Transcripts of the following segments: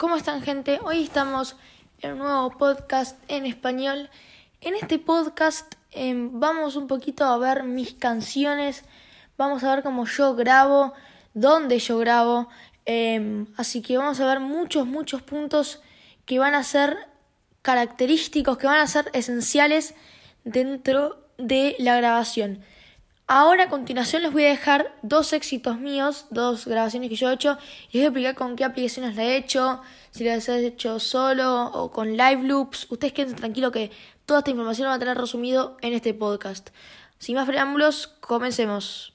¿Cómo están gente? Hoy estamos en un nuevo podcast en español. En este podcast em, vamos un poquito a ver mis canciones, vamos a ver cómo yo grabo, dónde yo grabo. Em, así que vamos a ver muchos, muchos puntos que van a ser característicos, que van a ser esenciales dentro de la grabación. Ahora a continuación les voy a dejar dos éxitos míos, dos grabaciones que yo he hecho y les voy a explicar con qué aplicaciones la he hecho, si las he hecho solo o con live loops. Ustedes queden tranquilos que toda esta información la van a tener resumido en este podcast. Sin más preámbulos, comencemos.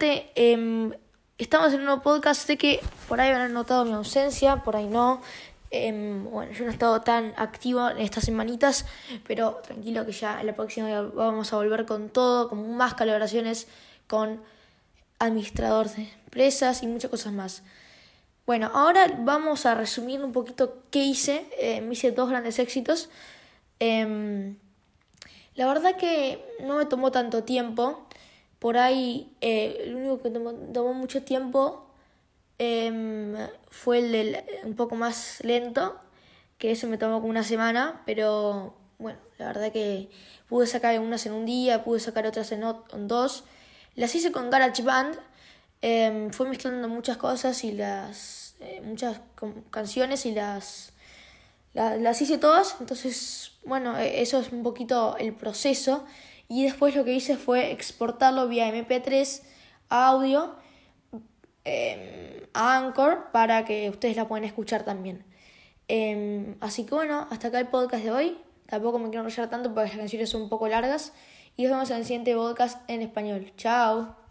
Em, estamos en un podcast. Sé que por ahí habrán notado mi ausencia, por ahí no. Em, bueno, yo no he estado tan activo en estas semanitas, pero tranquilo que ya en la próxima vamos a volver con todo, con más colaboraciones con administrador de empresas y muchas cosas más. Bueno, ahora vamos a resumir un poquito qué hice. Me hice dos grandes éxitos. Em, la verdad que no me tomó tanto tiempo. Por ahí, eh, el único que tomó, mucho tiempo em, fue el del un poco más lento, que eso me tomó como una semana, pero bueno, la verdad que pude sacar unas en un día, pude sacar otras en, dos. Las hice con GarageBand, eh, fue mezclando muchas cosas y las eh, muchas canciones y las las hice todas, entonces, bueno, e, eso es un poquito el proceso. Y después lo que hice fue exportarlo vía MP3 a audio em, a Anchor para que ustedes la puedan escuchar también. Em, así que bueno, hasta acá el podcast de hoy. Tampoco me quiero enrollar tanto porque las canciones son un poco largas. Y nos vemos en el siguiente podcast en español. Chao.